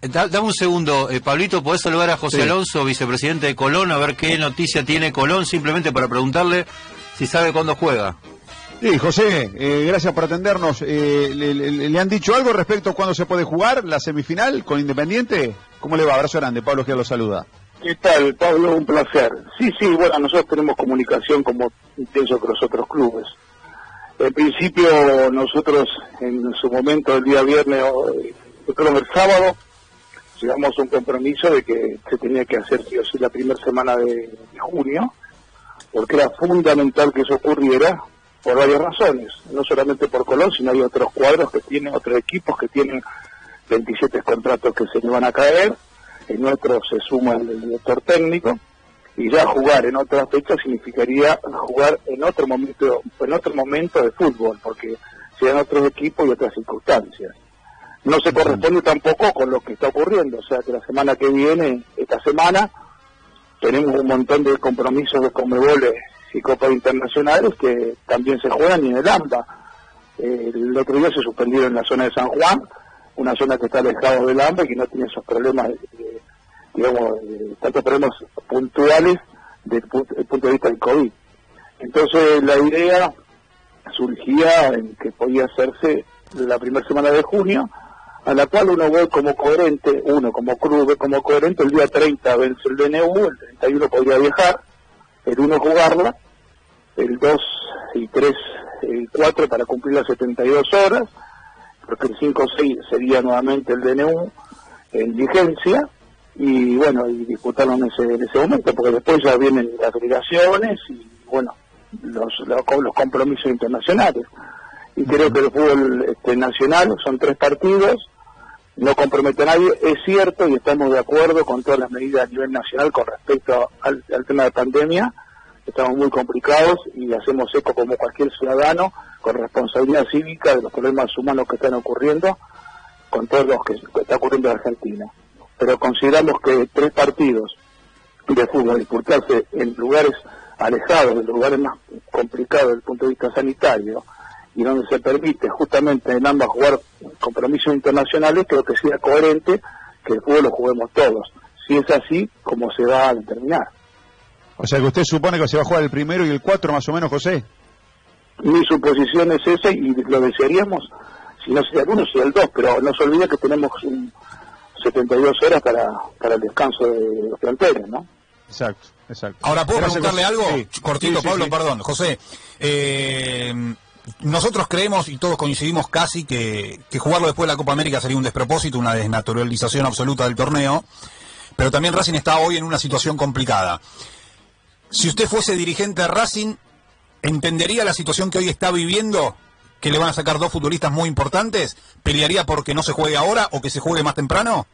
dame un segundo, eh, Pablito, ¿podés saludar a José Alonso, vicepresidente de Colón, a ver qué noticia tiene Colón, simplemente para preguntarle si sabe cuándo juega? Sí, José, eh, gracias por atendernos. Eh, le, han dicho algo respecto a cuándo se puede jugar la semifinal con Independiente? ¿Cómo le va? Abrazo grande, Pablo que lo saluda. ¿Qué tal, Pablo? Un placer. Sí, sí, bueno, nosotros tenemos comunicación como pienso que los otros clubes. En principio, nosotros en su momento, el día viernes, creo el sábado, llegamos un compromiso de que se tenía que hacer, sí o sí, la primera semana de junio, porque era fundamental que eso ocurriera por varias razones, no solamente por Colón, sino hay otros cuadros que tienen, otros equipos que tienen 27 contratos que se le van a caer, el nuestro se suma el director técnico, y ya jugar en otra fecha significaría jugar en otro momento, en otro momento de fútbol, porque sean otros equipos y otras circunstancias. No se corresponde tampoco con lo que está ocurriendo, o sea que la semana que viene, esta semana, tenemos un montón de compromisos de Comebol y Copas Internacionales que también se juegan en el AMBA. el otro día se suspendieron en la zona de San Juan, una zona que está alejada del AMBA y que no tiene esos problemas, digamos, tantos problemas puntuales desde el punto de vista del COVID. Entonces la idea surgía en que podía hacerse la primera semana de junio, a la cual uno ve como coherente, uno como club como coherente, el día 30 vence el DNU, el 31 podría viajar, el 1 jugarla, el 2 y 3, el 4 para cumplir las 72 horas, porque el 5 6 sería nuevamente el DNU en vigencia, y bueno, y disputarlo en ese, en ese momento, porque después ya vienen las obligaciones y bueno, los, los, compromisos internacionales. Y creo que el fútbol este, nacional son tres partidos, no compromete a nadie, es cierto y estamos de acuerdo con todas las medidas a nivel nacional con respecto al tema de pandemia, estamos muy complicados y hacemos eco como cualquier ciudadano con responsabilidad cívica de los problemas humanos que están ocurriendo con todos los que, está ocurriendo en Argentina. Pero consideramos que tres partidos de fútbol disputarse en lugares alejados, en lugares más complicados desde el punto de vista sanitario, y donde se permite justamente en ambas jugar compromisos internacionales, creo que sea coherente que el fútbol lo juguemos todos. Si es así, como se va a determinar. O sea que usted supone que se va a jugar el primero y el cuatro más o menos, José. Mi suposición es esa y lo desearíamos, si no sería el uno, sería el dos, pero no se olvide que tenemos un 72 horas para, para el descanso de los planteles, ¿no? Exacto, exacto. Ahora, ¿puedo preguntarle algo? Cortito, Pablo, perdón. José, eh, nosotros creemos y todos coincidimos casi que, jugarlo después de la Copa América sería un despropósito, una desnaturalización absoluta del torneo, pero también Racing está hoy en una situación complicada. Si usted fuese dirigente de Racing, ¿entendería la situación que hoy está viviendo? Que le van a sacar dos futbolistas muy importantes. ¿Pelearía porque no se juegue ahora o que se juegue más temprano?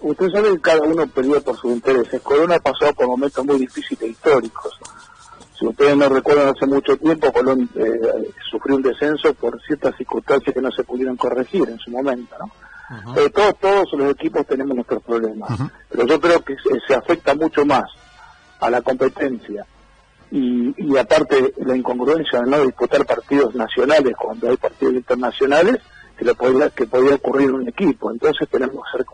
Usted sabe que cada uno pelea por sus intereses. Corona ha pasado por momentos muy difíciles e históricos. Si ustedes no recuerdan, hace mucho tiempo Colón eh, sufrió un descenso por ciertas circunstancias que no se pudieron corregir en su momento. ¿no? Eh, todos, todos los equipos tenemos nuestros problemas, pero yo creo que se afecta mucho más a la competencia y, y aparte la incongruencia de no disputar partidos nacionales cuando hay partidos internacionales que lo podría, que podría ocurrir en un equipo entonces tenemos que ser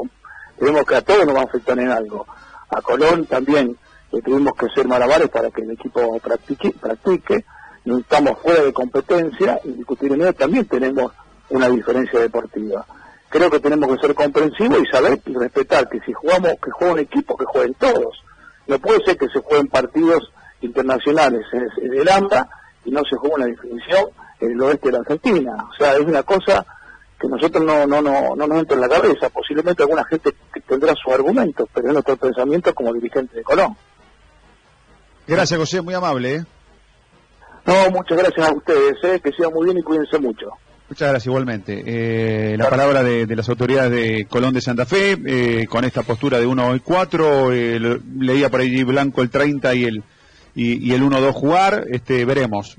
tenemos que a todos nos va a afectar en algo a Colón también le tuvimos que ser malabares para que el equipo practique practique no estamos fuera de competencia indiscutiblemente también tenemos una diferencia deportiva creo que tenemos que ser comprensivos y saber y respetar que si jugamos que juega un equipo que jueguen todos no puede ser que se jueguen partidos internacionales en el AMBA y no se juegue una definición en el oeste de la Argentina. O sea, es una cosa que nosotros no, no, no, no nos entra en la cabeza. Posiblemente alguna gente tendrá sus argumentos, pero es nuestro pensamiento como dirigente de Colón. Gracias, José, muy amable. ¿eh? No, muchas gracias a ustedes, ¿eh? que sea muy bien y cuídense mucho. Muchas gracias igualmente. Eh, la palabra de, las autoridades de Colón de Santa Fe, eh, con esta postura de 1 y 4, eh, leía por ahí Blanco el 30 y el, y, y el 1-2 jugar, este, veremos.